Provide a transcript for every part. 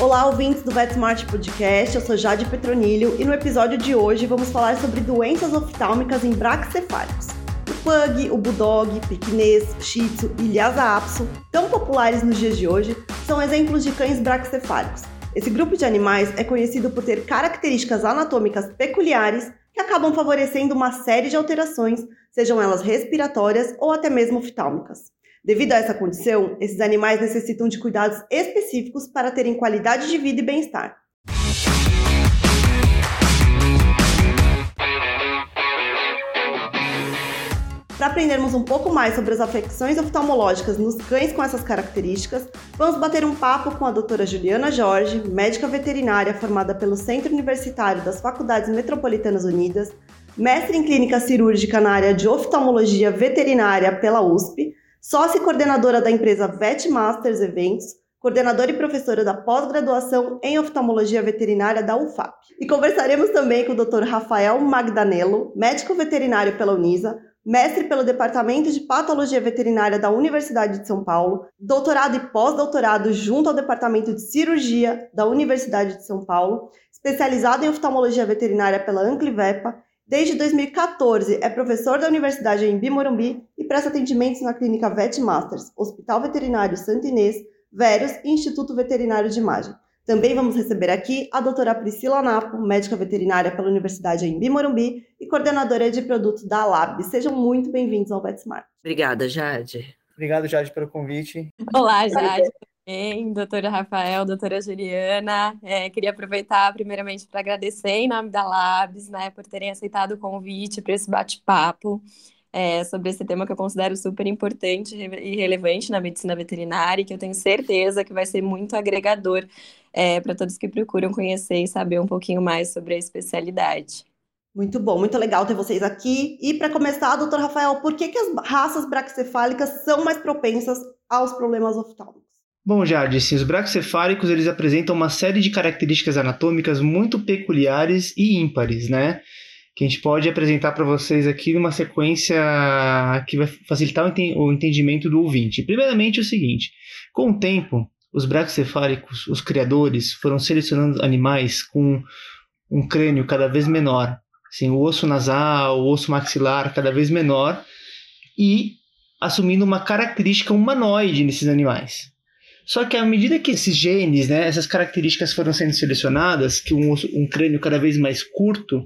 Olá, ouvintes do VetSmart Podcast, eu sou Jade Petronilho e no episódio de hoje vamos falar sobre doenças oftálmicas em braxcefálicos. O pug, o bulldog, pequinês, shih tzu e lhasa apso, tão populares nos dias de hoje, são exemplos de cães braxcefálicos. Esse grupo de animais é conhecido por ter características anatômicas peculiares que acabam favorecendo uma série de alterações, sejam elas respiratórias ou até mesmo oftálmicas. Devido a essa condição, esses animais necessitam de cuidados específicos para terem qualidade de vida e bem-estar. Aprendermos um pouco mais sobre as afecções oftalmológicas nos cães com essas características, vamos bater um papo com a doutora Juliana Jorge, médica veterinária formada pelo Centro Universitário das Faculdades Metropolitanas Unidas, mestre em clínica cirúrgica na área de oftalmologia veterinária pela USP, sócia e coordenadora da empresa VetMasters Eventos, coordenadora e professora da pós-graduação em oftalmologia veterinária da UFAP. E conversaremos também com o Dr. Rafael Magdanello, médico veterinário pela Unisa, mestre pelo Departamento de Patologia Veterinária da Universidade de São Paulo, doutorado e pós-doutorado junto ao Departamento de Cirurgia da Universidade de São Paulo, especializado em oftalmologia veterinária pela Anclivepa Desde 2014, é professor da Universidade em Bimorumbi e presta atendimentos na clínica VetMasters, Hospital Veterinário Santo Inês, Véros e Instituto Veterinário de Imagem. Também vamos receber aqui a doutora Priscila Napo, médica veterinária pela Universidade em Bimorumbi e coordenadora de produtos da Lab. Sejam muito bem-vindos ao VetSmart. Obrigada, Jade. Obrigado, Jade, pelo convite. Olá, Jade bem, doutora Rafael, doutora Juliana. É, queria aproveitar primeiramente para agradecer em nome da Labs, né, por terem aceitado o convite para esse bate-papo é, sobre esse tema que eu considero super importante e relevante na medicina veterinária e que eu tenho certeza que vai ser muito agregador é, para todos que procuram conhecer e saber um pouquinho mais sobre a especialidade. Muito bom, muito legal ter vocês aqui. E para começar, doutor Rafael, por que, que as raças braquicefálicas são mais propensas aos problemas oftálmicos? Bom, sim, os braquicefálicos eles apresentam uma série de características anatômicas muito peculiares e ímpares, né? Que a gente pode apresentar para vocês aqui numa sequência que vai facilitar o entendimento do ouvinte. Primeiramente, é o seguinte: com o tempo, os braquicefálicos, os criadores, foram selecionando animais com um crânio cada vez menor, assim, o osso nasal, o osso maxilar cada vez menor e assumindo uma característica humanoide nesses animais. Só que à medida que esses genes, né, essas características foram sendo selecionadas, que um, um crânio cada vez mais curto,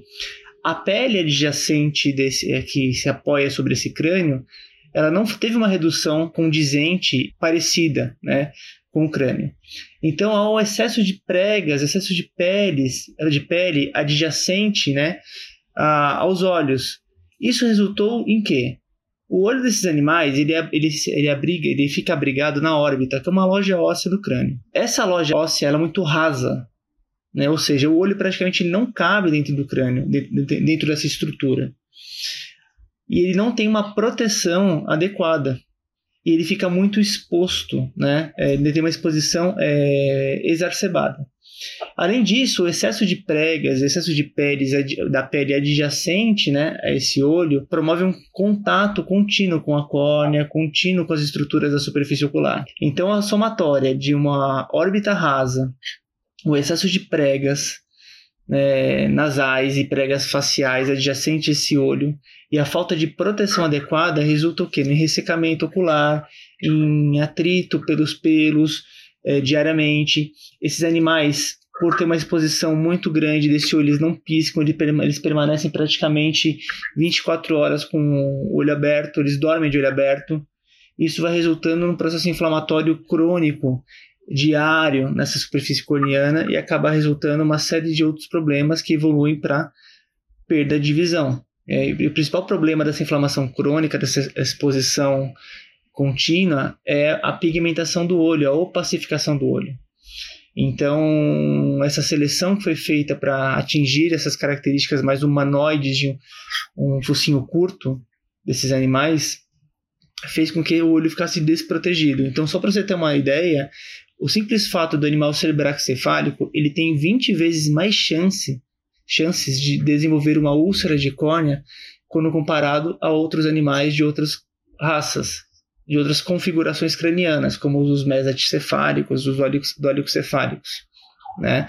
a pele adjacente desse, é, que se apoia sobre esse crânio, ela não teve uma redução condizente parecida, né, com o crânio. Então, ao excesso de pregas, excesso de peles, de pele adjacente, né, a, aos olhos, isso resultou em quê? O olho desses animais, ele, ele, ele, abriga, ele fica abrigado na órbita, que é uma loja óssea do crânio. Essa loja óssea ela é muito rasa, né? ou seja, o olho praticamente não cabe dentro do crânio, dentro dessa estrutura. E ele não tem uma proteção adequada. E ele fica muito exposto, né? É, ele tem uma exposição é, exacerbada. Além disso, o excesso de pregas, excesso de peles da pele adjacente né, a esse olho promove um contato contínuo com a córnea, contínuo com as estruturas da superfície ocular. Então, a somatória de uma órbita rasa, o excesso de pregas né, nasais e pregas faciais adjacentes a esse olho e a falta de proteção adequada resulta o quê? Em ressecamento ocular, em atrito pelos pelos, é, diariamente. Esses animais, por ter uma exposição muito grande desse olho, eles não piscam, eles permanecem praticamente 24 horas com o olho aberto, eles dormem de olho aberto. Isso vai resultando num processo inflamatório crônico diário nessa superfície corneana e acaba resultando uma série de outros problemas que evoluem para perda de visão. É, e o principal problema dessa inflamação crônica, dessa exposição contínua é a pigmentação do olho, a opacificação do olho. Então, essa seleção que foi feita para atingir essas características mais humanoides de um focinho curto desses animais fez com que o olho ficasse desprotegido. Então, só para você ter uma ideia, o simples fato do animal ser braxcefálico, ele tem 20 vezes mais chance, chances de desenvolver uma úlcera de córnea quando comparado a outros animais de outras raças, de outras configurações cranianas, como os mesacefálicos, os olicocefálicos. Né?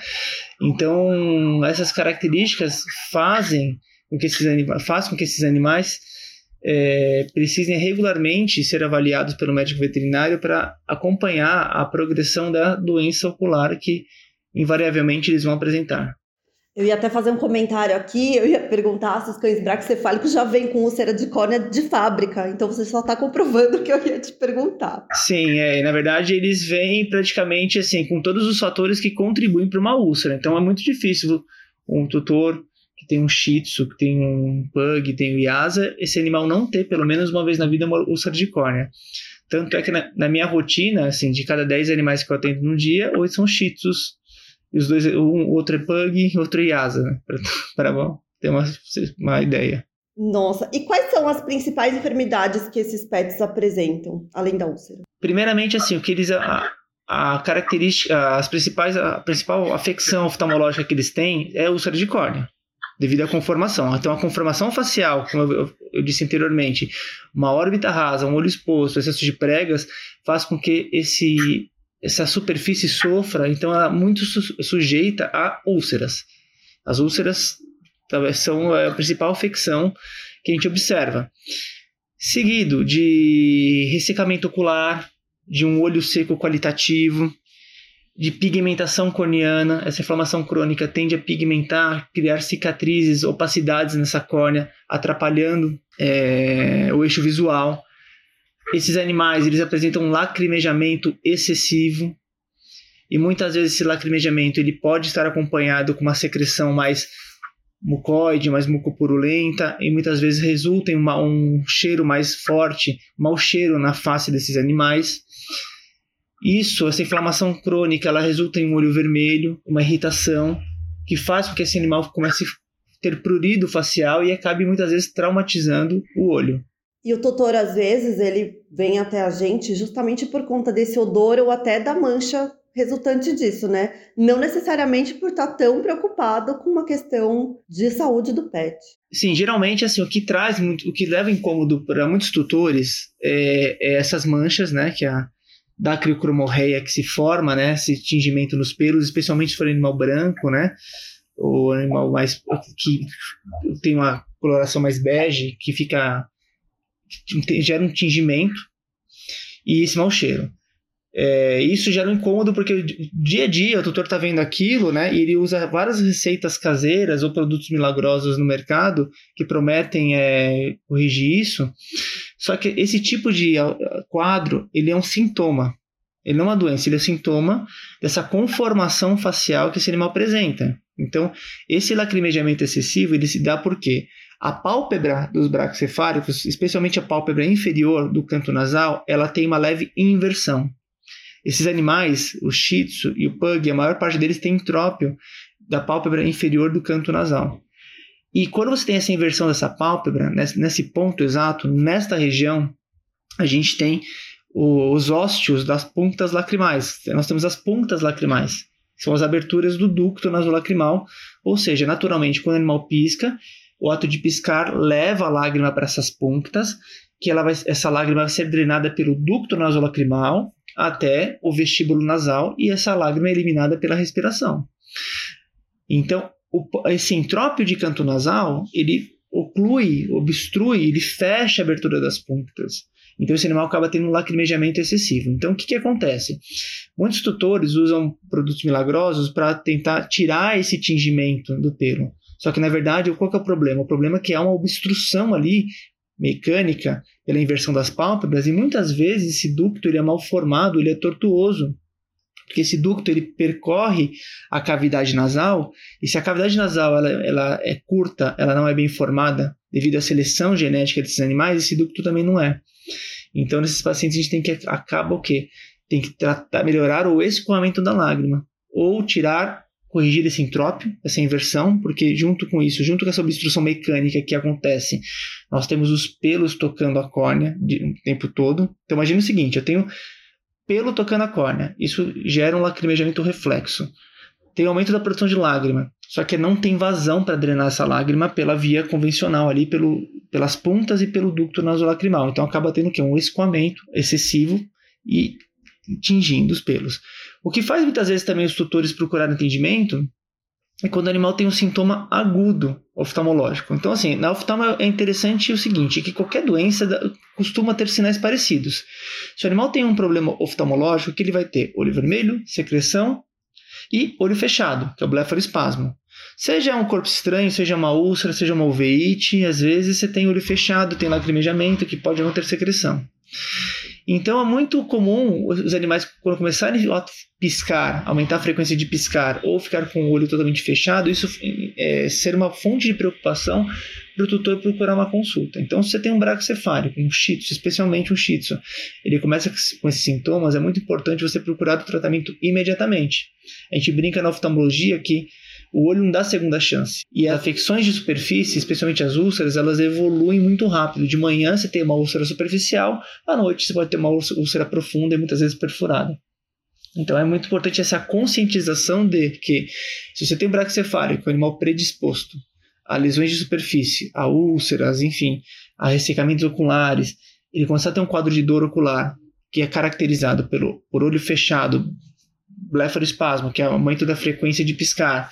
Então, essas características fazem com que esses, anima faz com que esses animais é, precisem regularmente ser avaliados pelo médico veterinário para acompanhar a progressão da doença ocular que invariavelmente eles vão apresentar. Eu ia até fazer um comentário aqui, eu ia perguntar se os cães braxcefálicos já vêm com úlcera de córnea de fábrica, então você só está comprovando o que eu ia te perguntar. Sim, é, na verdade eles vêm praticamente assim, com todos os fatores que contribuem para uma úlcera, então é muito difícil um tutor que tem um Shih Tzu, que tem um Pug, tem um Yasa, esse animal não ter pelo menos uma vez na vida uma úlcera de córnea. Tanto é que na, na minha rotina, assim, de cada 10 animais que eu atendo no dia, 8 são Shih Tzus, e os dois, um, outro é Pug outro é Yasa, né? Para ter uma, uma ideia. Nossa, e quais são as principais enfermidades que esses pets apresentam, além da úlcera? Primeiramente, assim, o que eles. A, a característica, as principais, a principal afecção oftalmológica que eles têm é a úlcera de córnea, devido à conformação. Então, a conformação facial, como eu, eu disse anteriormente, uma órbita rasa, um olho exposto, excesso de pregas, faz com que esse essa superfície sofra, então ela é muito su sujeita a úlceras. As úlceras são a principal afecção que a gente observa. Seguido de ressecamento ocular, de um olho seco qualitativo, de pigmentação corneana. Essa inflamação crônica tende a pigmentar, criar cicatrizes, opacidades nessa córnea, atrapalhando é, o eixo visual. Esses animais eles apresentam um lacrimejamento excessivo e muitas vezes esse lacrimejamento ele pode estar acompanhado com uma secreção mais mucoide, mais mucopurulenta e muitas vezes resulta em uma, um cheiro mais forte, mau cheiro na face desses animais. Isso, essa inflamação crônica, ela resulta em um olho vermelho, uma irritação que faz com que esse animal comece a ter prurido facial e acabe muitas vezes traumatizando o olho. E o tutor, às vezes, ele vem até a gente justamente por conta desse odor ou até da mancha resultante disso, né? Não necessariamente por estar tão preocupado com uma questão de saúde do pet. Sim, geralmente assim o que traz muito, o que leva incômodo para muitos tutores é, é, essas manchas, né? Que é a dacriocromorreia que se forma, né? Esse tingimento nos pelos, especialmente se for animal branco, né? Ou animal mais que tem uma coloração mais bege, que fica gera um tingimento e esse mau cheiro. É, isso gera um incômodo porque dia a dia o tutor está vendo aquilo, né? E ele usa várias receitas caseiras ou produtos milagrosos no mercado que prometem é, corrigir isso. Só que esse tipo de quadro ele é um sintoma. Ele não é uma doença, ele é sintoma dessa conformação facial que esse animal apresenta. Então, esse lacrimejamento excessivo ele se dá por quê? A pálpebra dos braquicefálicos, especialmente a pálpebra inferior do canto nasal, ela tem uma leve inversão. Esses animais, o Shih Tzu e o Pug, a maior parte deles tem entrópio da pálpebra inferior do canto nasal. E quando você tem essa inversão dessa pálpebra, nesse, ponto exato, nesta região, a gente tem os ósteos das pontas lacrimais. Nós temos as pontas lacrimais, são as aberturas do ducto nasolacrimal, ou seja, naturalmente, quando o animal pisca, o ato de piscar leva a lágrima para essas pontas, que ela vai, essa lágrima vai ser drenada pelo ducto nasolacrimal até o vestíbulo nasal e essa lágrima é eliminada pela respiração. Então, esse entrópio de canto nasal, ele oclui, obstrui, ele fecha a abertura das pontas. Então, esse animal acaba tendo um lacrimejamento excessivo. Então, o que, que acontece? Muitos tutores usam produtos milagrosos para tentar tirar esse tingimento do pelo. Só que, na verdade, qual que é o problema? O problema é que há uma obstrução ali mecânica pela inversão das pálpebras e muitas vezes esse ducto ele é mal formado, ele é tortuoso. Porque esse ducto ele percorre a cavidade nasal e se a cavidade nasal ela, ela é curta, ela não é bem formada devido à seleção genética desses animais, esse ducto também não é. Então, nesses pacientes, a gente tem que acaba o quê? Tem que tratar, melhorar o escoamento da lágrima ou tirar corrigir esse entrópio, essa inversão, porque junto com isso, junto com essa obstrução mecânica que acontece, nós temos os pelos tocando a córnea de, o tempo todo. Então imagine o seguinte, eu tenho pelo tocando a córnea. Isso gera um lacrimejamento reflexo. Tem aumento da produção de lágrima, só que não tem vazão para drenar essa lágrima pela via convencional ali, pelo, pelas pontas e pelo ducto nasolacrimal. Então acaba tendo que um escoamento excessivo e tingindo os pelos. O que faz muitas vezes também os tutores procurarem atendimento é quando o animal tem um sintoma agudo oftalmológico. Então, assim, na oftalmo é interessante o seguinte, que qualquer doença costuma ter sinais parecidos. Se o animal tem um problema oftalmológico, que ele vai ter olho vermelho, secreção e olho fechado, que é o blefaroespasmo. Seja um corpo estranho, seja uma úlcera, seja uma uveíte, às vezes você tem olho fechado, tem lacrimejamento, que pode não ter secreção. Então é muito comum os animais, quando começarem a piscar, aumentar a frequência de piscar ou ficar com o olho totalmente fechado, isso é, ser uma fonte de preocupação para o tutor procurar uma consulta. Então, se você tem um braquicefálico, um shih tzu, especialmente um shih tzu, ele começa com esses sintomas, é muito importante você procurar o tratamento imediatamente. A gente brinca na oftalmologia que o olho não dá segunda chance. E as afecções de superfície, especialmente as úlceras, elas evoluem muito rápido. De manhã você tem uma úlcera superficial, à noite você pode ter uma úlcera profunda e muitas vezes perfurada. Então é muito importante essa conscientização de que se você tem braquicefálico, animal predisposto a lesões de superfície, a úlceras, enfim, a ressecamentos oculares, ele começar a ter um quadro de dor ocular que é caracterizado pelo por olho fechado, blefaroespasmo, que é aumento da frequência de piscar,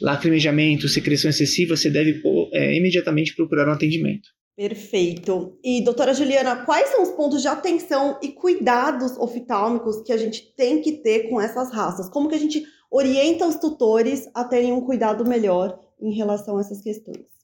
lacrimejamento, secreção excessiva, você deve é, imediatamente procurar um atendimento. Perfeito. E, doutora Juliana, quais são os pontos de atenção e cuidados oftálmicos que a gente tem que ter com essas raças? Como que a gente orienta os tutores a terem um cuidado melhor em relação a essas questões?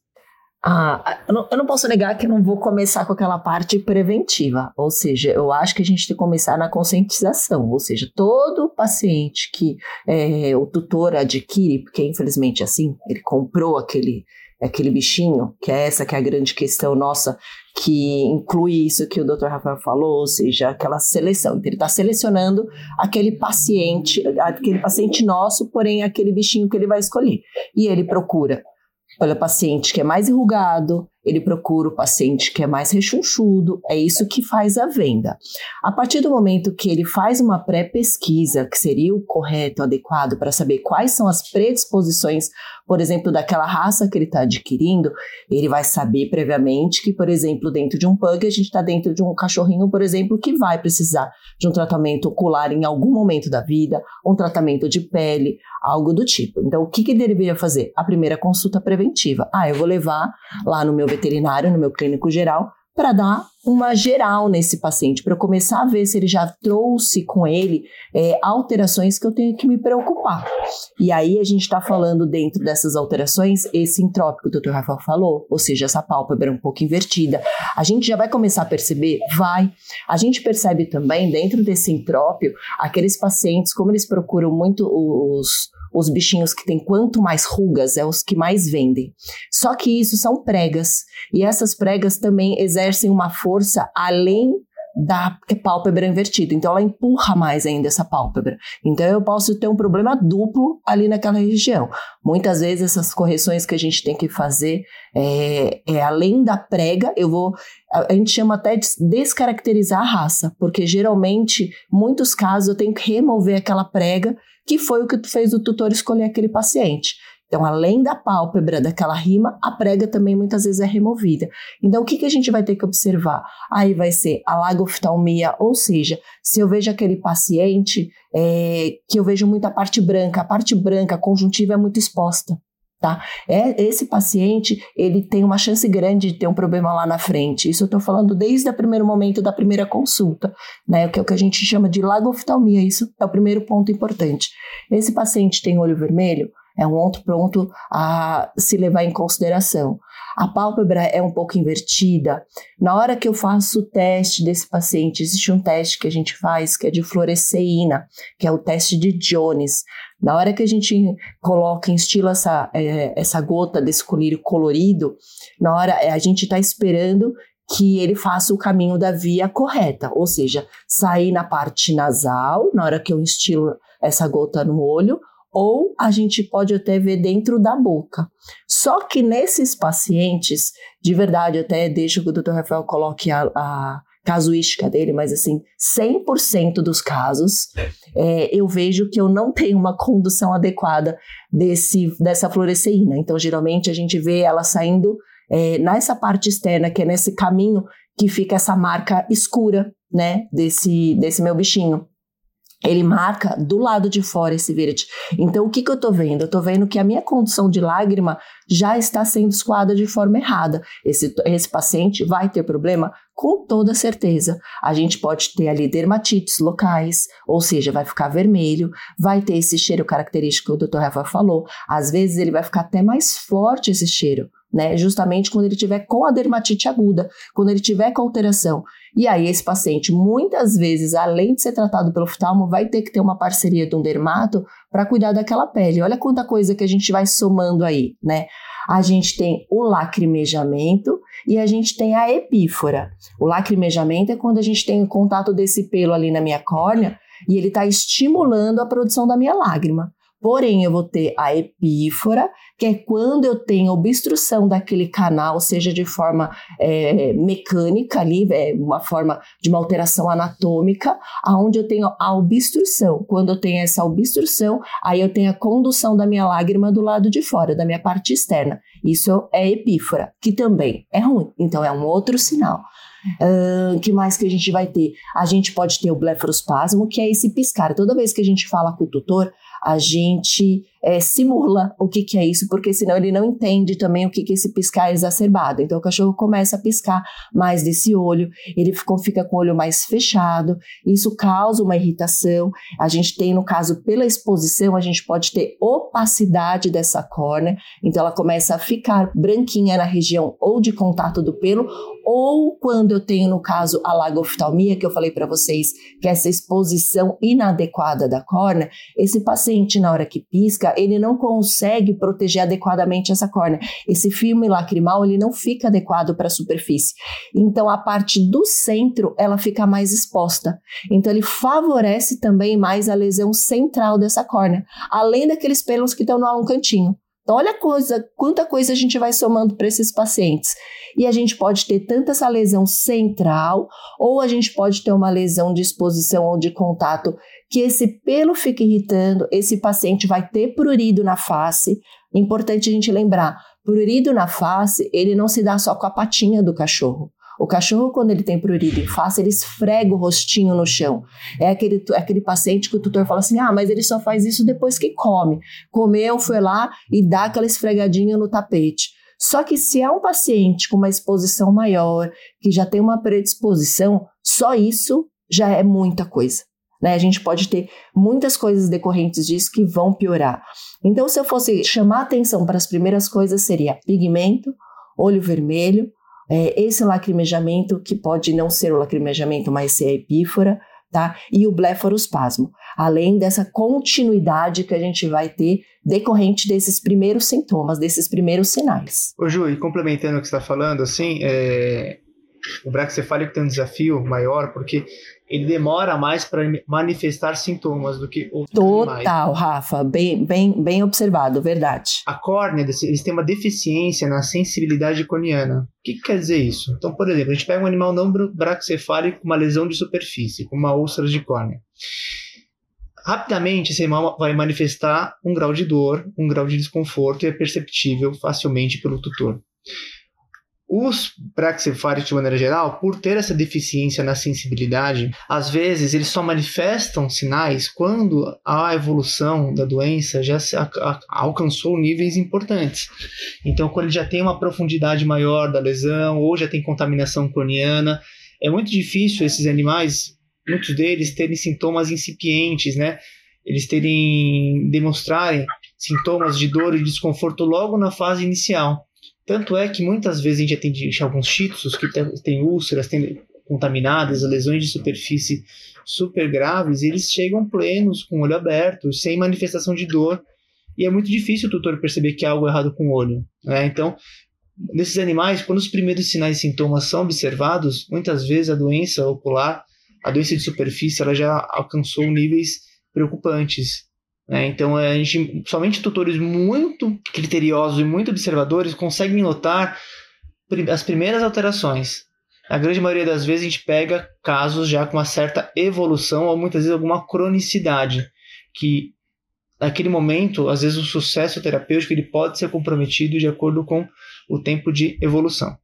Ah, eu não, eu não, posso negar que eu não vou começar com aquela parte preventiva, ou seja, eu acho que a gente tem que começar na conscientização, ou seja, todo paciente que é, o tutor adquire, porque infelizmente assim, ele comprou aquele, aquele bichinho, que é essa que é a grande questão nossa, que inclui isso que o Dr. Rafael falou, ou seja, aquela seleção. Então, ele está selecionando aquele paciente, aquele paciente nosso, porém aquele bichinho que ele vai escolher. E ele procura Olha, o paciente que é mais enrugado, ele procura o paciente que é mais rechonchudo, é isso que faz a venda. A partir do momento que ele faz uma pré-pesquisa, que seria o correto, adequado para saber quais são as predisposições, por exemplo, daquela raça que ele está adquirindo, ele vai saber previamente que, por exemplo, dentro de um pug, a gente está dentro de um cachorrinho, por exemplo, que vai precisar de um tratamento ocular em algum momento da vida, um tratamento de pele, algo do tipo. Então, o que, que ele deveria fazer? A primeira consulta preventiva. Ah, eu vou levar lá no meu veterinário, no meu clínico geral, para dar uma geral nesse paciente, para começar a ver se ele já trouxe com ele é, alterações que eu tenho que me preocupar. E aí a gente está falando dentro dessas alterações, esse entrópico que o Dr. Rafael falou, ou seja, essa pálpebra um pouco invertida. A gente já vai começar a perceber? Vai. A gente percebe também dentro desse entrópio, aqueles pacientes, como eles procuram muito os os bichinhos que têm quanto mais rugas é os que mais vendem. Só que isso são pregas e essas pregas também exercem uma força além da pálpebra invertida. Então ela empurra mais ainda essa pálpebra. Então eu posso ter um problema duplo ali naquela região. Muitas vezes essas correções que a gente tem que fazer é, é além da prega, eu vou a gente chama até de descaracterizar a raça, porque geralmente, muitos casos, eu tenho que remover aquela prega que foi o que fez o tutor escolher aquele paciente. Então, além da pálpebra daquela rima, a prega também muitas vezes é removida. Então, o que, que a gente vai ter que observar? Aí vai ser a lagoftalmia, ou seja, se eu vejo aquele paciente é, que eu vejo muita parte branca, a parte branca, a conjuntiva é muito exposta. Tá? É, esse paciente ele tem uma chance grande de ter um problema lá na frente. Isso eu estou falando desde o primeiro momento da primeira consulta, né? Que é o que a gente chama de lagoftalmia. Isso é o primeiro ponto importante. Esse paciente tem olho vermelho, é um outro ponto a se levar em consideração. A pálpebra é um pouco invertida. Na hora que eu faço o teste desse paciente, existe um teste que a gente faz que é de fluoresceína, que é o teste de Jones. Na hora que a gente coloca, instila essa, é, essa gota desse colírio colorido, na hora é, a gente está esperando que ele faça o caminho da via correta, ou seja, sair na parte nasal, na hora que eu instilo essa gota no olho, ou a gente pode até ver dentro da boca. Só que nesses pacientes, de verdade, até deixa que o Dr. Rafael coloque a, a casuística dele, mas assim, 100% dos casos, é, eu vejo que eu não tenho uma condução adequada desse, dessa fluoresceína. Então, geralmente, a gente vê ela saindo é, nessa parte externa, que é nesse caminho que fica essa marca escura, né, desse, desse meu bichinho ele marca do lado de fora esse verde. Então, o que, que eu estou vendo? Eu estou vendo que a minha condução de lágrima já está sendo escoada de forma errada. Esse, esse paciente vai ter problema? Com toda certeza. A gente pode ter ali dermatites locais, ou seja, vai ficar vermelho, vai ter esse cheiro característico que o Dr. Rafa falou. Às vezes ele vai ficar até mais forte esse cheiro né? Justamente quando ele tiver com a dermatite aguda, quando ele tiver com alteração. E aí esse paciente, muitas vezes, além de ser tratado pelo oftalmo, vai ter que ter uma parceria de um dermato para cuidar daquela pele. Olha quanta coisa que a gente vai somando aí, né? A gente tem o lacrimejamento e a gente tem a epífora. O lacrimejamento é quando a gente tem o contato desse pelo ali na minha córnea e ele está estimulando a produção da minha lágrima. Porém, eu vou ter a epífora, que é quando eu tenho obstrução daquele canal, seja de forma é, mecânica ali, é, uma forma de uma alteração anatômica, aonde eu tenho a obstrução. Quando eu tenho essa obstrução, aí eu tenho a condução da minha lágrima do lado de fora, da minha parte externa. Isso é epífora, que também é ruim. Então é um outro sinal. Uh, que mais que a gente vai ter? A gente pode ter o blefarospasmo, que é esse piscar. Toda vez que a gente fala com o tutor, a gente é, simula o que, que é isso, porque senão ele não entende também o que, que é esse piscar exacerbado. Então o cachorro começa a piscar mais desse olho, ele ficou, fica com o olho mais fechado, isso causa uma irritação. A gente tem, no caso, pela exposição, a gente pode ter opacidade dessa córnea, então ela começa a ficar branquinha na região ou de contato do pelo, ou quando eu tenho, no caso, a lagoftalmia, que eu falei para vocês, que é essa exposição inadequada da córnea, esse paciente, na hora que pisca, ele não consegue proteger adequadamente essa córnea. Esse filme lacrimal, ele não fica adequado para a superfície. Então, a parte do centro, ela fica mais exposta. Então, ele favorece também mais a lesão central dessa córnea, além daqueles pelos que estão no cantinho. Então, olha coisa, quanta coisa a gente vai somando para esses pacientes. E a gente pode ter tanto essa lesão central, ou a gente pode ter uma lesão de exposição ou de contato, que esse pelo fica irritando, esse paciente vai ter prurido na face. Importante a gente lembrar, prurido na face, ele não se dá só com a patinha do cachorro. O cachorro, quando ele tem prurido em face, ele esfrega o rostinho no chão. É aquele, é aquele paciente que o tutor fala assim: ah, mas ele só faz isso depois que come. Comeu, foi lá e dá aquela esfregadinha no tapete. Só que se é um paciente com uma exposição maior, que já tem uma predisposição, só isso já é muita coisa. Né? A gente pode ter muitas coisas decorrentes disso que vão piorar. Então, se eu fosse chamar atenção para as primeiras coisas, seria pigmento, olho vermelho, é, esse lacrimejamento, que pode não ser o lacrimejamento, mas ser a epífora, tá? E o blefarospasmo, além dessa continuidade que a gente vai ter decorrente desses primeiros sintomas, desses primeiros sinais. Ô Ju, e complementando o que você está falando, assim, é... o braxcefálico tem um desafio maior, porque ele demora mais para manifestar sintomas do que outros Total, animais. Rafa, bem, bem, bem observado, verdade. A córnea, eles têm uma deficiência na sensibilidade corneana. O que, que, quer dizer isso? Então, por exemplo, a gente pega um animal não braxcefálico com uma lesão de superfície, com uma úlcera de córnea. Rapidamente, esse animal vai manifestar um grau de dor, um grau de desconforto e é perceptível facilmente pelo tutor. Os braxcefálicos, de maneira geral, por ter essa deficiência na sensibilidade, às vezes eles só manifestam sinais quando a evolução da doença já alcançou níveis importantes. Então, quando ele já tem uma profundidade maior da lesão ou já tem contaminação corneana, é muito difícil esses animais, muitos deles, terem sintomas incipientes, né? Eles terem, demonstrarem sintomas de dor e desconforto logo na fase inicial. Tanto é que muitas vezes a gente atende alguns chitsos que têm úlceras, têm contaminadas, lesões de superfície super graves, e eles chegam plenos, com o olho aberto, sem manifestação de dor, e é muito difícil o tutor perceber que há algo errado com o olho. Né? Então, nesses animais, quando os primeiros sinais e sintomas são observados, muitas vezes a doença ocular, a doença de superfície, ela já alcançou níveis preocupantes. Né? Então, a gente, somente tutores muito criteriosos e muito observadores conseguem notar as primeiras alterações. Na grande maioria das vezes a gente pega casos já com uma certa evolução ou muitas vezes alguma cronicidade, que naquele momento, às vezes o sucesso terapêutico ele pode ser comprometido de acordo com o tempo de evolução.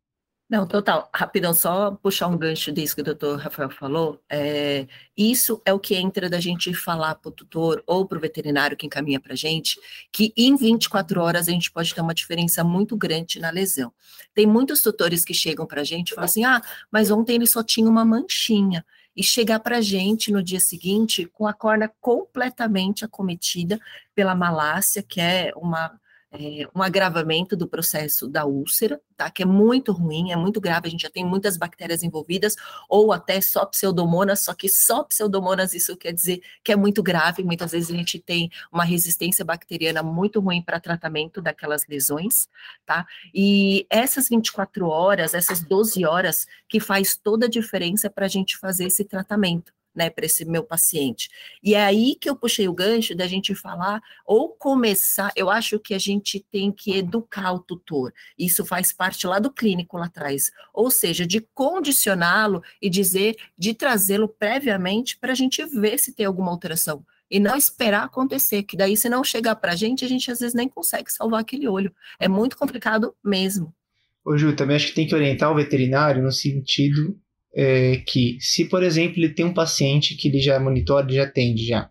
Não, total. Rapidão, só puxar um gancho disso que o doutor Rafael falou. É, isso é o que entra da gente falar para o tutor ou para o veterinário que encaminha para a gente, que em 24 horas a gente pode ter uma diferença muito grande na lesão. Tem muitos tutores que chegam para a gente e falam assim: ah, mas ontem ele só tinha uma manchinha. E chegar para a gente no dia seguinte com a corna completamente acometida pela malácia, que é uma é, um agravamento do processo da úlcera, tá? Que é muito ruim, é muito grave, a gente já tem muitas bactérias envolvidas, ou até só pseudomonas, só que só pseudomonas isso quer dizer que é muito grave, muitas vezes a gente tem uma resistência bacteriana muito ruim para tratamento daquelas lesões, tá? E essas 24 horas, essas 12 horas, que faz toda a diferença para a gente fazer esse tratamento né, para esse meu paciente. E é aí que eu puxei o gancho da gente falar ou começar, eu acho que a gente tem que educar o tutor. Isso faz parte lá do clínico lá atrás, ou seja, de condicioná-lo e dizer, de trazê-lo previamente para a gente ver se tem alguma alteração e não esperar acontecer, que daí se não chegar para a gente, a gente às vezes nem consegue salvar aquele olho. É muito complicado mesmo. Ô Ju, também acho que tem que orientar o veterinário no sentido é, que se, por exemplo, ele tem um paciente que ele já monitora, ele já atende já.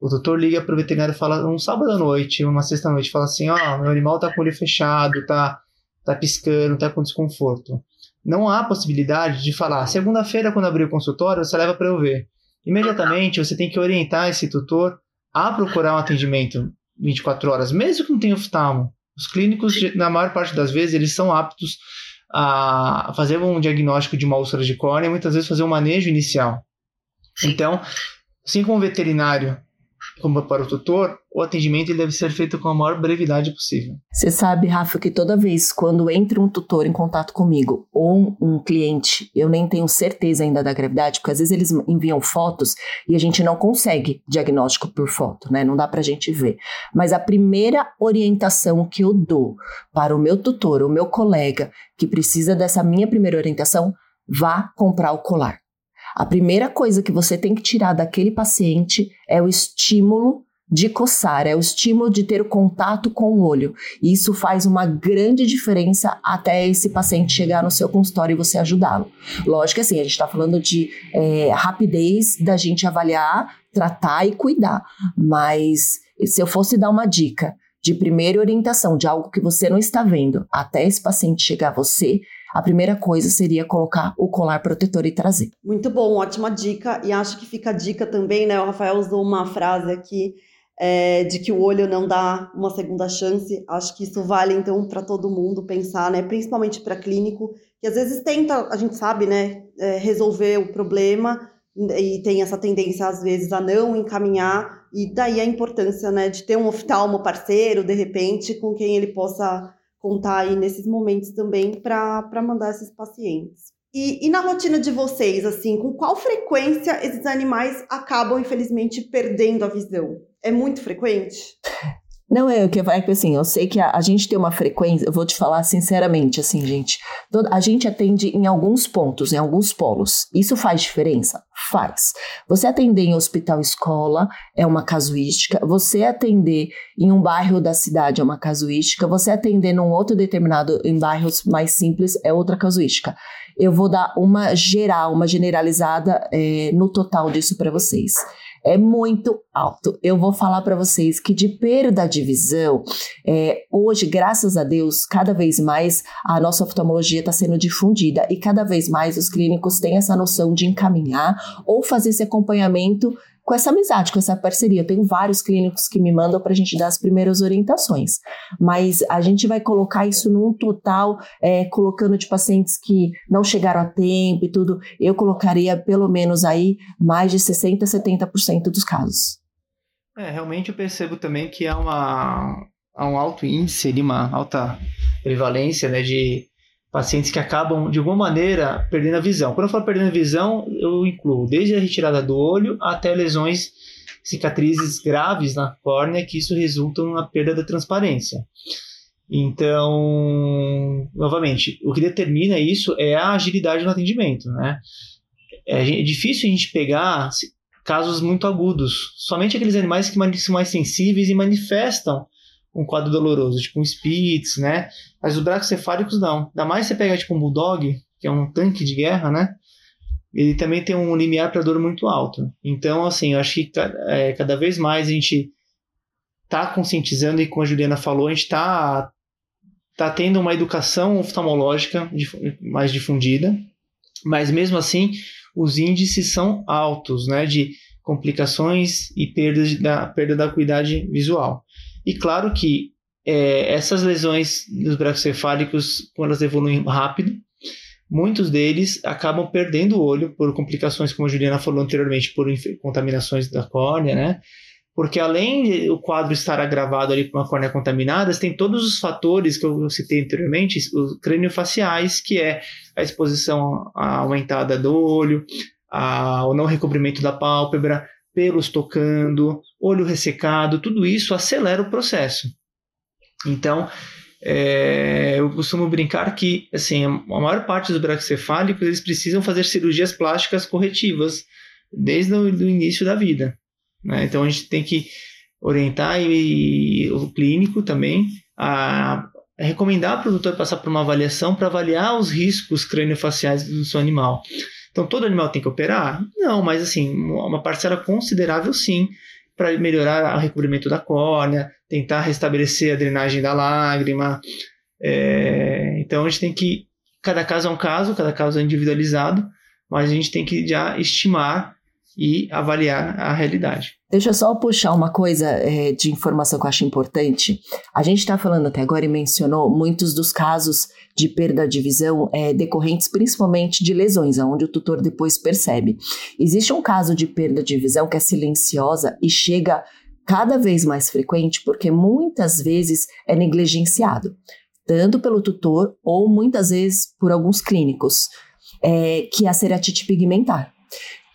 O doutor liga para o veterinário e fala um sábado à noite, uma sexta à noite, fala assim, ó, oh, meu animal tá com o olho fechado, tá, tá piscando, tá com desconforto. Não há possibilidade de falar, segunda-feira quando abrir o consultório, você leva para eu ver. Imediatamente você tem que orientar esse tutor a procurar um atendimento 24 horas, mesmo que não tenha oftalmo. Os clínicos, na maior parte das vezes, eles são aptos a fazer um diagnóstico de uma úlcera de córnea e muitas vezes fazer um manejo inicial. Então, assim como o veterinário como para o tutor, o atendimento deve ser feito com a maior brevidade possível. Você sabe, Rafa, que toda vez quando entra um tutor em contato comigo ou um cliente, eu nem tenho certeza ainda da gravidade, porque às vezes eles enviam fotos e a gente não consegue diagnóstico por foto, né? Não dá pra gente ver. Mas a primeira orientação que eu dou para o meu tutor, o meu colega que precisa dessa minha primeira orientação, vá comprar o colar. A primeira coisa que você tem que tirar daquele paciente é o estímulo de coçar, é o estímulo de ter o contato com o olho. E isso faz uma grande diferença até esse paciente chegar no seu consultório e você ajudá-lo. Lógico que assim, a gente está falando de é, rapidez da gente avaliar, tratar e cuidar. Mas se eu fosse dar uma dica de primeira orientação de algo que você não está vendo até esse paciente chegar a você, a primeira coisa seria colocar o colar protetor e trazer. Muito bom, ótima dica. E acho que fica a dica também, né? O Rafael usou uma frase aqui é, de que o olho não dá uma segunda chance. Acho que isso vale então para todo mundo pensar, né? Principalmente para clínico, que às vezes tenta, a gente sabe, né, é, resolver o problema e tem essa tendência às vezes a não encaminhar e daí a importância, né, de ter um oftalmo parceiro de repente com quem ele possa contar aí nesses momentos também para mandar esses pacientes. E, e, na rotina de vocês, assim, com qual frequência esses animais acabam, infelizmente, perdendo a visão? É muito frequente? Não, é que é assim, eu sei que a, a, gente tem uma frequência, eu vou te falar sinceramente, assim, gente. A gente atende em alguns pontos, em alguns polos. Isso faz diferença? Faz. Você atender em hospital escola é uma casuística, você atender em um bairro da cidade é uma casuística, você atender num outro determinado, em bairros mais simples, é outra casuística. Eu vou dar uma geral, uma generalizada é, no total disso para vocês é muito alto. Eu vou falar para vocês que de perda de visão, é, hoje, graças a Deus, cada vez mais a nossa oftalmologia está sendo difundida e cada vez mais os clínicos têm essa noção de encaminhar ou fazer esse acompanhamento com essa amizade, com essa parceria. Eu tenho vários clínicos que me mandam para a gente dar as primeiras orientações, mas a gente vai colocar isso num total, é, colocando de pacientes que não chegaram a tempo e tudo, eu colocaria pelo menos aí mais de 60%, 70% dos casos. É, realmente eu percebo também que há, uma, há um alto índice, uma alta prevalência né, de pacientes que acabam, de alguma maneira, perdendo a visão. Quando eu falo perdendo a visão, eu incluo desde a retirada do olho até lesões, cicatrizes graves na córnea, que isso resulta na perda da transparência. Então, novamente, o que determina isso é a agilidade no atendimento, né? É, é difícil a gente pegar casos muito agudos. Somente aqueles animais que são mais sensíveis e manifestam um quadro doloroso, tipo um Spitz, né? Mas os bracocefálicos não. Ainda mais você pega tipo um Bulldog, que é um tanque de guerra, né? Ele também tem um limiar para dor muito alto. Então, assim, eu acho que é, cada vez mais a gente tá conscientizando e como a Juliana falou, a gente tá, tá tendo uma educação oftalmológica mais difundida, mas mesmo assim os índices são altos, né, de complicações e perdas da perda da acuidade visual. E claro que é, essas lesões dos bracocefálicos, quando elas evoluem rápido, muitos deles acabam perdendo o olho por complicações, como a Juliana falou anteriormente, por contaminações da córnea, né? Porque além do quadro estar agravado ali com uma córnea contaminada, tem todos os fatores que eu citei anteriormente, os craniofaciais, que é a exposição aumentada do olho, a, o não recobrimento da pálpebra, pelos tocando, olho ressecado, tudo isso acelera o processo. Então, é, eu costumo brincar que assim, a maior parte dos bracocefálicos eles precisam fazer cirurgias plásticas corretivas desde o início da vida. Né? Então a gente tem que orientar e, e o clínico também a, recomendar ao produtor passar por uma avaliação para avaliar os riscos craniofaciais do seu animal. Então, todo animal tem que operar? Não, mas assim, uma parcela considerável sim, para melhorar o recobrimento da córnea, tentar restabelecer a drenagem da lágrima. É, então, a gente tem que. Cada caso é um caso, cada caso é individualizado, mas a gente tem que já estimar e avaliar a realidade. Deixa eu só puxar uma coisa é, de informação que eu acho importante. A gente está falando até agora e mencionou muitos dos casos de perda de visão é, decorrentes principalmente de lesões, onde o tutor depois percebe. Existe um caso de perda de visão que é silenciosa e chega cada vez mais frequente porque muitas vezes é negligenciado, tanto pelo tutor ou muitas vezes por alguns clínicos, é, que é a ceratite pigmentar.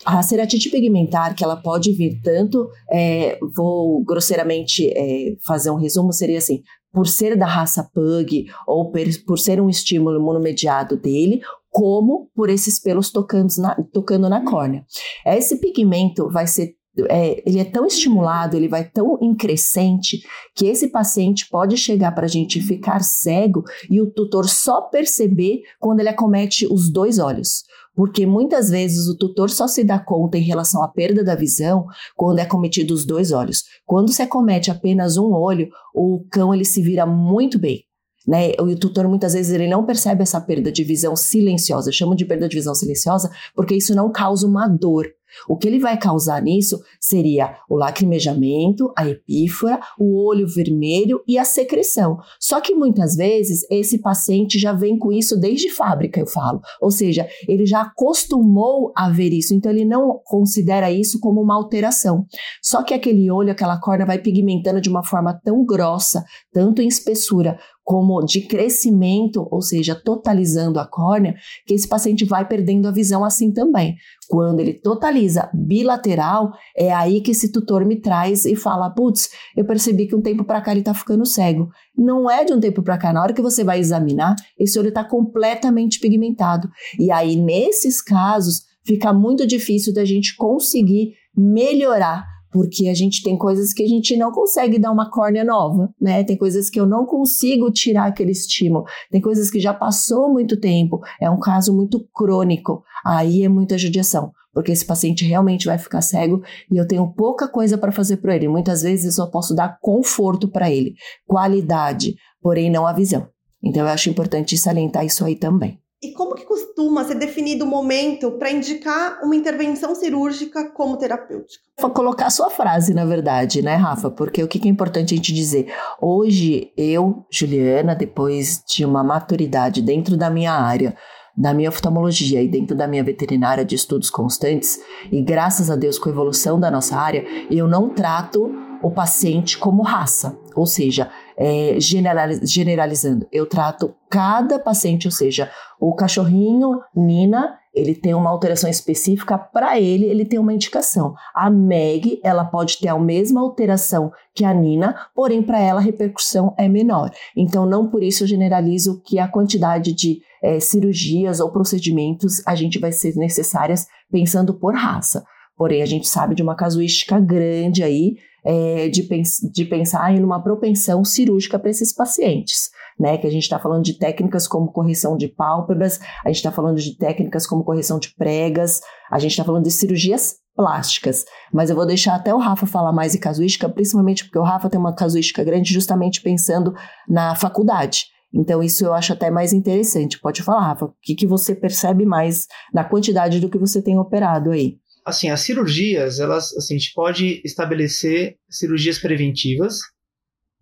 A ceratite pigmentar, que ela pode vir tanto, é, vou grosseiramente é, fazer um resumo, seria assim, por ser da raça pug ou por ser um estímulo imunomediado dele, como por esses pelos tocando na, tocando na córnea. Esse pigmento vai ser é, ele é tão estimulado, ele vai tão em crescente, que esse paciente pode chegar para a gente ficar cego e o tutor só perceber quando ele acomete os dois olhos porque muitas vezes o tutor só se dá conta em relação à perda da visão quando é cometido os dois olhos. Quando se acomete apenas um olho, o cão ele se vira muito bem. Né? O tutor muitas vezes ele não percebe essa perda de visão silenciosa. Eu chamo de perda de visão silenciosa porque isso não causa uma dor. O que ele vai causar nisso seria o lacrimejamento, a epífora, o olho vermelho e a secreção. Só que muitas vezes esse paciente já vem com isso desde fábrica, eu falo. Ou seja, ele já acostumou a ver isso, então ele não considera isso como uma alteração. Só que aquele olho, aquela córnea vai pigmentando de uma forma tão grossa, tanto em espessura como de crescimento, ou seja, totalizando a córnea, que esse paciente vai perdendo a visão assim também. Quando ele totaliza bilateral, é aí que esse tutor me traz e fala: putz, eu percebi que um tempo para cá ele está ficando cego. Não é de um tempo para cá, na hora que você vai examinar, esse olho está completamente pigmentado. E aí, nesses casos, fica muito difícil da gente conseguir melhorar porque a gente tem coisas que a gente não consegue dar uma córnea nova, né? Tem coisas que eu não consigo tirar aquele estímulo, tem coisas que já passou muito tempo, é um caso muito crônico, aí é muita judiação, porque esse paciente realmente vai ficar cego e eu tenho pouca coisa para fazer para ele. Muitas vezes eu só posso dar conforto para ele, qualidade, porém não a visão. Então eu acho importante salientar isso aí também. E como que costuma ser definido o momento para indicar uma intervenção cirúrgica como terapêutica? Vou colocar a sua frase, na verdade, né, Rafa? Porque o que é importante a gente dizer? Hoje, eu, Juliana, depois de uma maturidade dentro da minha área, da minha oftalmologia e dentro da minha veterinária de estudos constantes, e graças a Deus com a evolução da nossa área, eu não trato o paciente como raça, ou seja, é, generalizando, eu trato cada paciente, ou seja, o cachorrinho Nina, ele tem uma alteração específica para ele, ele tem uma indicação. A Meg, ela pode ter a mesma alteração que a Nina, porém para ela a repercussão é menor. Então não por isso eu generalizo que a quantidade de é, cirurgias ou procedimentos a gente vai ser necessárias pensando por raça. Porém a gente sabe de uma casuística grande aí é, de, pens de pensar em uma propensão cirúrgica para esses pacientes né? Que a gente está falando de técnicas como correção de pálpebras, a gente está falando de técnicas como correção de pregas, a gente está falando de cirurgias plásticas. Mas eu vou deixar até o Rafa falar mais de casuística, principalmente porque o Rafa tem uma casuística grande justamente pensando na faculdade. Então, isso eu acho até mais interessante. Pode falar, Rafa, o que, que você percebe mais na quantidade do que você tem operado aí? Assim, as cirurgias, elas, assim, a gente pode estabelecer cirurgias preventivas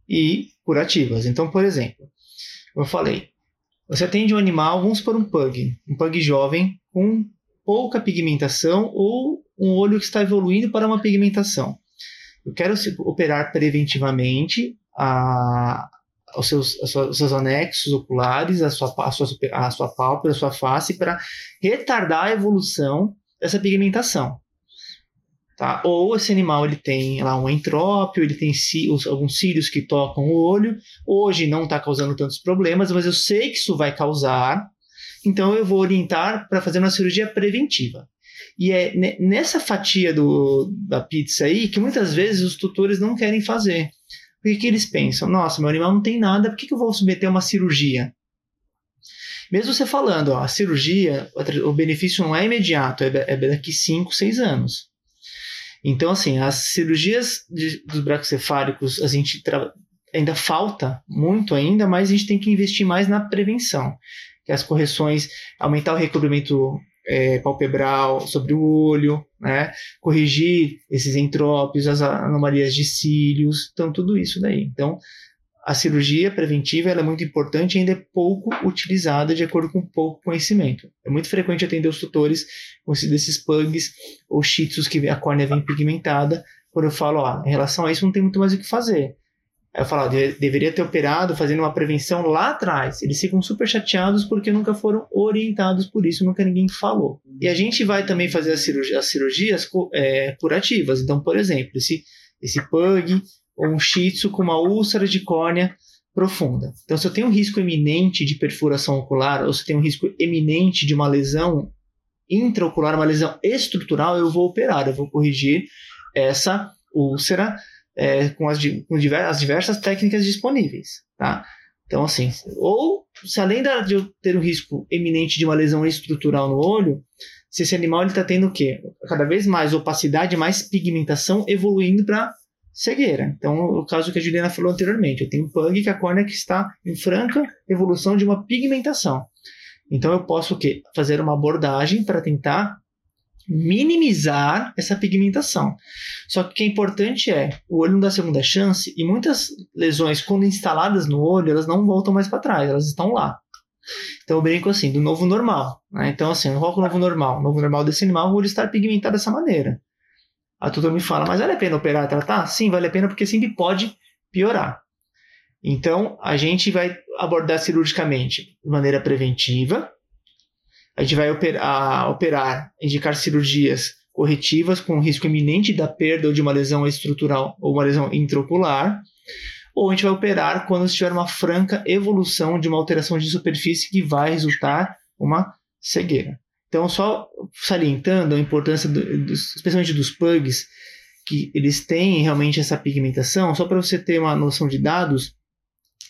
e curativas. Então, por exemplo, eu falei, você atende um animal, vamos por um pug, um pug jovem com pouca pigmentação ou um olho que está evoluindo para uma pigmentação. Eu quero operar preventivamente a, os, seus, os seus anexos oculares, a sua, a sua, a sua pálpebra, a sua face, para retardar a evolução dessa pigmentação. Tá? Ou esse animal ele tem lá um entrópio, ele tem alguns cílios que tocam o olho. Hoje não está causando tantos problemas, mas eu sei que isso vai causar, então eu vou orientar para fazer uma cirurgia preventiva. E é nessa fatia do, da pizza aí que muitas vezes os tutores não querem fazer. Porque que eles pensam? Nossa, meu animal não tem nada, por que, que eu vou submeter a uma cirurgia? Mesmo você falando, ó, a cirurgia, o benefício não é imediato, é, é daqui 5, 6 anos. Então, assim, as cirurgias de, dos bracocefálicos, a gente ainda falta muito ainda, mas a gente tem que investir mais na prevenção. Que as correções, aumentar o recobrimento é, palpebral sobre o olho, né? corrigir esses entrópios, as anomalias de cílios, então tudo isso daí. Então, a cirurgia preventiva é muito importante e ainda é pouco utilizada de acordo com pouco conhecimento. É muito frequente atender os tutores com desses pugs ou shih tzus que a córnea vem pigmentada, quando eu falo, ó, em relação a isso não tem muito mais o que fazer. Eu falo, ó, deveria ter operado fazendo uma prevenção lá atrás. Eles ficam super chateados porque nunca foram orientados por isso, nunca ninguém falou. E a gente vai também fazer as, cirurgias, as cirurgias é, curativas. Então, por exemplo, esse, esse pug ou um shih tzu com uma úlcera de córnea profunda. Então, se eu tenho um risco eminente de perfuração ocular, ou se eu tenho um risco eminente de uma lesão intraocular, uma lesão estrutural, eu vou operar, eu vou corrigir essa úlcera é, com, as, com as diversas técnicas disponíveis, tá? Então, assim, ou se além de eu ter um risco eminente de uma lesão estrutural no olho, se esse animal está tendo o quê? Cada vez mais opacidade, mais pigmentação, evoluindo para cegueira. Então, o caso que a Juliana falou anteriormente, eu tenho um pug que a córnea que está em franca evolução de uma pigmentação. Então, eu posso o quê? Fazer uma abordagem para tentar minimizar essa pigmentação. Só que o que é importante é, o olho não dá segunda chance e muitas lesões, quando instaladas no olho, elas não voltam mais para trás, elas estão lá. Então eu brinco assim, do novo normal. Né? Então assim, qual é o novo normal? O novo normal desse animal, o olho estar pigmentado dessa maneira. A tutor me fala, mas vale a pena operar e tratar? Sim, vale a pena porque sempre pode piorar. Então, a gente vai abordar cirurgicamente de maneira preventiva. A gente vai operar, operar indicar cirurgias corretivas com risco iminente da perda ou de uma lesão estrutural ou uma lesão intraocular. Ou a gente vai operar quando tiver uma franca evolução de uma alteração de superfície que vai resultar uma cegueira. Então, só salientando a importância, do, especialmente dos pugs, que eles têm realmente essa pigmentação, só para você ter uma noção de dados,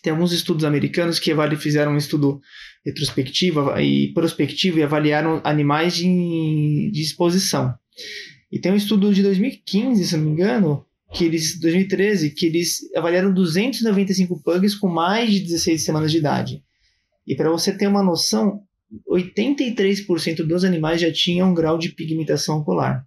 tem alguns estudos americanos que fizeram um estudo retrospectivo e prospectivo e avaliaram animais de, de exposição. E tem um estudo de 2015, se não me engano, que eles 2013, que eles avaliaram 295 pugs com mais de 16 semanas de idade. E para você ter uma noção, 83% dos animais já tinham um grau de pigmentação ocular.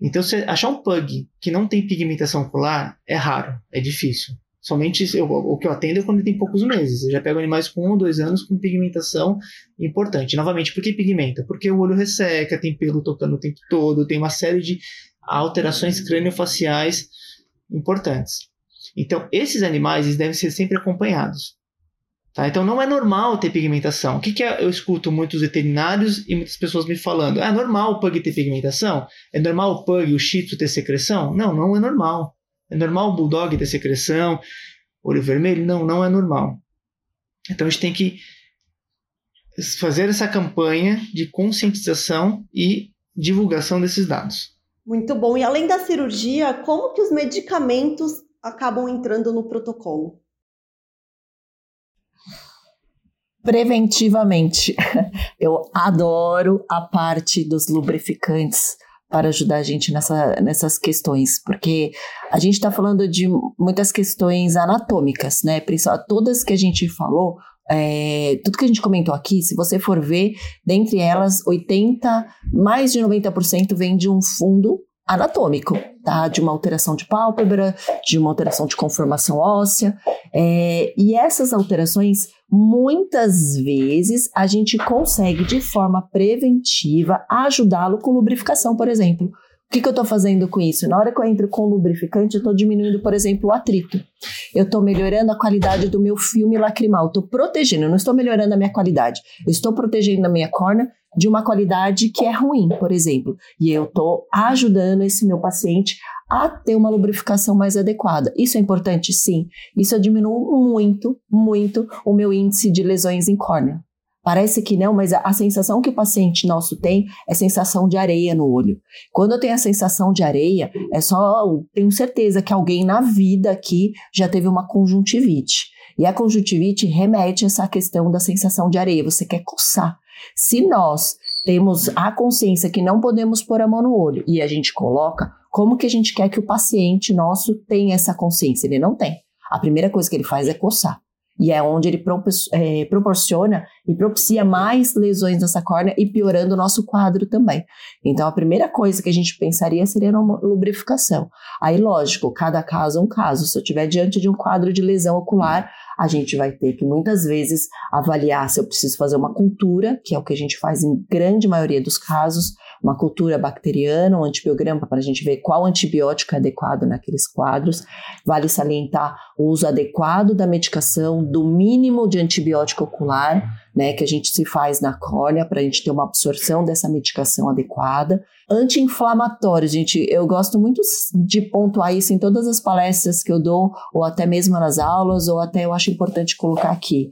Então, se achar um pug que não tem pigmentação ocular é raro, é difícil. Somente eu, o que eu atendo é quando tem poucos meses. Eu já pego animais com um ou dois anos com pigmentação importante. Novamente, por que pigmenta? Porque o olho resseca, tem pelo tocando o tempo todo, tem uma série de alterações crâniofaciais importantes. Então, esses animais devem ser sempre acompanhados. Tá? Então não é normal ter pigmentação. O que, que é, eu escuto muitos veterinários e muitas pessoas me falando? É normal o pug ter pigmentação? É normal o pug, o shih ter secreção? Não, não é normal. É normal o bulldog ter secreção, olho vermelho? Não, não é normal. Então a gente tem que fazer essa campanha de conscientização e divulgação desses dados. Muito bom. E além da cirurgia, como que os medicamentos acabam entrando no protocolo? Preventivamente. Eu adoro a parte dos lubrificantes para ajudar a gente nessa, nessas questões, porque a gente está falando de muitas questões anatômicas, né? Principalmente todas que a gente falou, é, tudo que a gente comentou aqui, se você for ver, dentre elas, 80, mais de 90% vem de um fundo anatômico, tá? De uma alteração de pálpebra, de uma alteração de conformação óssea. É, e essas alterações, muitas vezes, a gente consegue, de forma preventiva, ajudá-lo com lubrificação, por exemplo. O que, que eu estou fazendo com isso? Na hora que eu entro com lubrificante, eu estou diminuindo, por exemplo, o atrito. Eu estou melhorando a qualidade do meu filme lacrimal. Estou protegendo, eu não estou melhorando a minha qualidade. Eu estou protegendo a minha córnea de uma qualidade que é ruim, por exemplo. E eu estou ajudando esse meu paciente a ter uma lubrificação mais adequada. Isso é importante? Sim. Isso diminui muito, muito o meu índice de lesões em córnea. Parece que não, mas a, sensação que o paciente nosso tem é sensação de areia no olho. Quando eu tenho a sensação de areia, é só, tenho certeza que alguém na vida aqui já teve uma conjuntivite. E a conjuntivite remete a essa questão da sensação de areia. Você quer coçar. Se nós temos a consciência que não podemos pôr a mão no olho e a gente coloca, como que a gente quer que o paciente nosso tenha essa consciência? Ele não tem. A primeira coisa que ele faz é coçar. E é onde ele é, proporciona e propicia mais lesões nessa córnea e piorando o nosso quadro também. Então, a primeira coisa que a gente pensaria seria uma lubrificação. Aí, lógico, cada caso é um caso. Se eu estiver diante de um quadro de lesão ocular, a gente vai ter que muitas vezes avaliar se eu preciso fazer uma cultura, que é o que a gente faz em grande maioria dos casos, uma cultura bacteriana, um antibiograma para a gente ver qual antibiótico é adequado naqueles quadros. Vale salientar o uso adequado da medicação, do mínimo de antibiótico ocular, né, que a gente se faz na córnea para a gente ter uma absorção dessa medicação adequada. Anti-inflamatório, gente, eu gosto muito de pontuar isso em todas as palestras que eu dou, ou até mesmo nas aulas, ou até eu acho importante colocar aqui.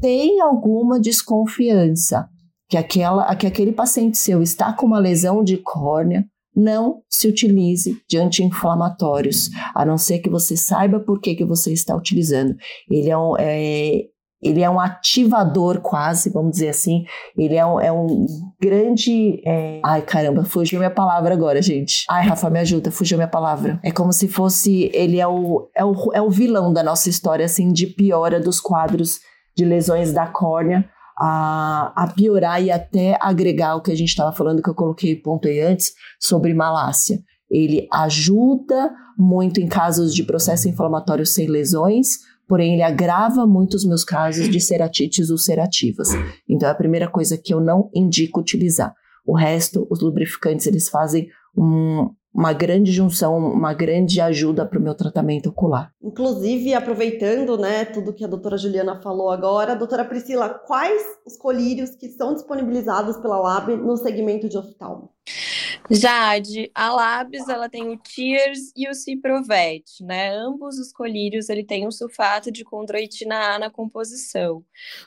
Tem alguma desconfiança que, aquela, que aquele paciente seu está com uma lesão de córnea, não se utilize de anti-inflamatórios, a não ser que você saiba por que, que você está utilizando. Ele é um, é, ele é um ativador quase, vamos dizer assim. Ele é um, é um grande. É... Ai, caramba, fugiu minha palavra agora, gente. Ai, Rafa, me ajuda, fugiu minha palavra. É como se fosse. Ele é o, é o, é o vilão da nossa história, assim, de piora dos quadros de lesões da córnea a, a piorar e até agregar o que a gente estava falando, que eu coloquei ponto aí antes, sobre malácia. Ele ajuda muito em casos de processo inflamatório sem lesões, porém ele agrava muito os meus casos de ceratites ulcerativas. Então é a primeira coisa que eu não indico utilizar. O resto, os lubrificantes, eles fazem um, uma grande junção, uma grande ajuda para o meu tratamento ocular. Inclusive, aproveitando né, tudo que a doutora Juliana falou agora, doutora Priscila, quais os colírios que são disponibilizados pela Lab no segmento de oftalmo? Jade, a Labs ela tem o Tears e o Ciprovet, né? Ambos os colírios ele tem um sulfato de condroitina A na composição.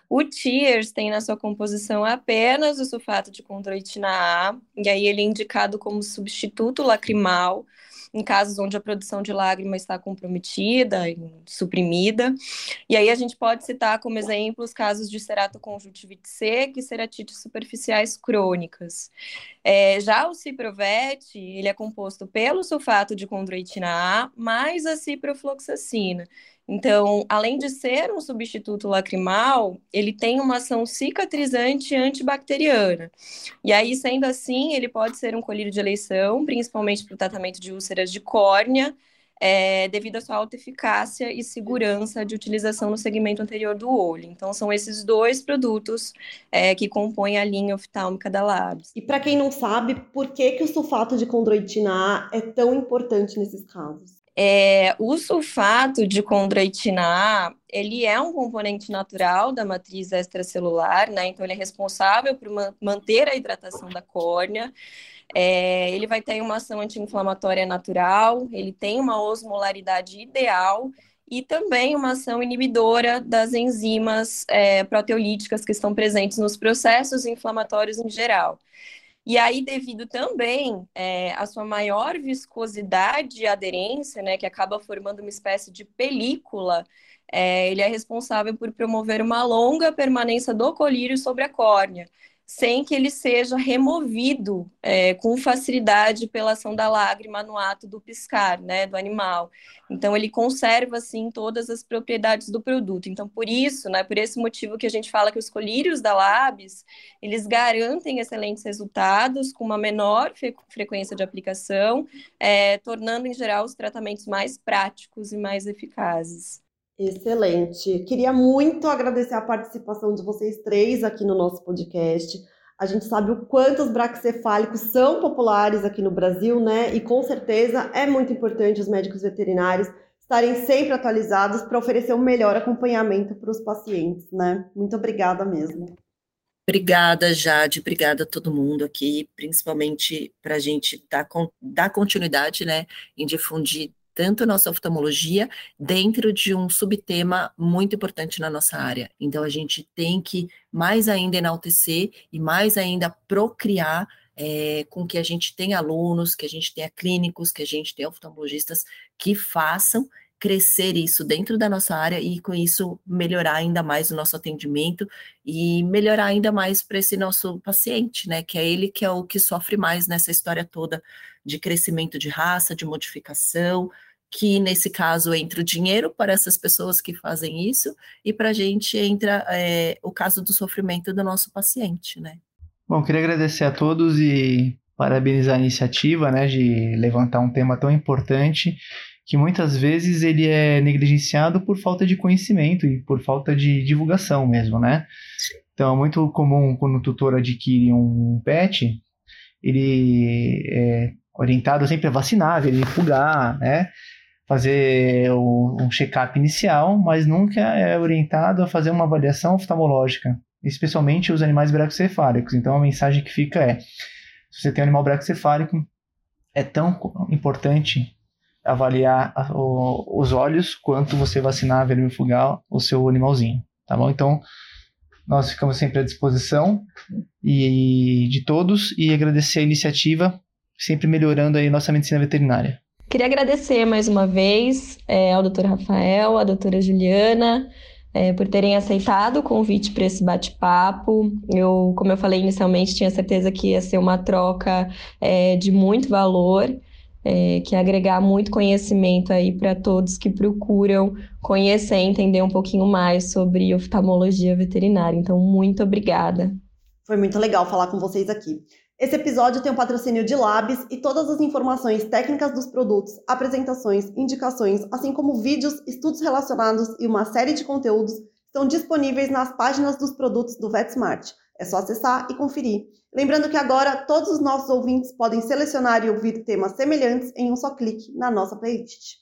O Tears tem na sua composição apenas o sulfato de condroitina A, e aí ele é indicado como substituto lacrimal em casos onde a produção de lágrima está comprometida, suprimida. E aí a gente pode citar como exemplo os casos de ceratoconjuntivite seca e ceratites superficiais crônicas. É, já o ciprovete, ele é composto pelo sulfato de condroitina A mais a ciprofloxacina. Então, além de ser um substituto lacrimal, ele tem uma ação cicatrizante antibacteriana. E aí, sendo assim, ele pode ser um colírio de eleição, principalmente para o tratamento de úlceras de córnea, é, devido à sua alta eficácia e segurança de utilização no segmento anterior do olho. Então, são esses dois produtos é, que compõem a linha oftálmica da Labs. E para quem não sabe, por que, que o sulfato de condroitina A é tão importante nesses casos? É, o sulfato de condroitina A, ele é um componente natural da matriz extracelular, né? Então ele é responsável por manter a hidratação da córnea. É, ele vai ter uma ação anti-inflamatória natural, ele tem uma osmolaridade ideal e também uma ação inibidora das enzimas é, proteolíticas que estão presentes nos processos inflamatórios em geral. E aí, devido também é, à sua maior viscosidade e aderência, né, que acaba formando uma espécie de película, é, ele é responsável por promover uma longa permanência do colírio sobre a córnea sem que ele seja removido é, com facilidade pela ação da lágrima no ato do piscar, né, do animal. Então ele conserva assim todas as propriedades do produto. Então por isso, né, por esse motivo que a gente fala que os colírios da Labs, eles garantem excelentes resultados com uma menor frequência de aplicação, é, tornando em geral os tratamentos mais práticos e mais eficazes. Excelente. Queria muito agradecer a participação de vocês três aqui no nosso podcast. A gente sabe o quanto os braquicefálicos são populares aqui no Brasil, né? E com certeza é muito importante os médicos veterinários estarem sempre atualizados para oferecer o um melhor acompanhamento para os pacientes, né? Muito obrigada mesmo. Obrigada, Jade, obrigada a todo mundo aqui, principalmente para a gente dar, dar continuidade né, em difundir tanto nossa oftalmologia dentro de um subtema muito importante na nossa área. Então a gente tem que mais ainda enaltecer e mais ainda procriar é, com que a gente tenha alunos, que a gente tenha clínicos, que a gente tenha oftalmologistas que façam crescer isso dentro da nossa área e com isso melhorar ainda mais o nosso atendimento e melhorar ainda mais para esse nosso paciente, né? Que é ele que é o que sofre mais nessa história toda de crescimento de raça, de modificação, que nesse caso entra o dinheiro para essas pessoas que fazem isso e para a gente entra é, o caso do sofrimento do nosso paciente, né? Bom, queria agradecer a todos e parabenizar a iniciativa, né, de levantar um tema tão importante que muitas vezes ele é negligenciado por falta de conhecimento e por falta de divulgação mesmo, né? Então é muito comum quando o tutor adquire um pet, ele é orientado sempre a vacinar, verificar, né? Fazer um check-up inicial, mas nunca é orientado a fazer uma avaliação oftalmológica, especialmente os animais bracocefálicos. Então a mensagem que fica é: se você tem um animal bracocefálico, é tão importante avaliar o, os olhos quanto você vacinar vermifugar o seu animalzinho, tá bom? Então, nós ficamos sempre à disposição e de todos e agradecer a iniciativa, sempre melhorando aí nossa medicina veterinária. Queria agradecer mais uma vez é, ao Dr. Rafael, à doutora Juliana, é, por terem aceitado o convite para esse bate-papo. Eu, como eu falei inicialmente, tinha certeza que ia ser uma troca é, de muito valor é, que agregar muito conhecimento aí para todos que procuram conhecer entender um pouquinho mais sobre oftalmologia veterinária. Então, muito obrigada. Foi muito legal falar com vocês aqui. Esse episódio tem o um patrocínio de Labs e todas as informações técnicas dos produtos, apresentações, indicações, assim como vídeos, estudos relacionados e uma série de conteúdos estão disponíveis nas páginas dos produtos do VetSmart. É só acessar e conferir. Lembrando que agora todos os nossos ouvintes podem selecionar e ouvir temas semelhantes em um só clique na nossa playlist.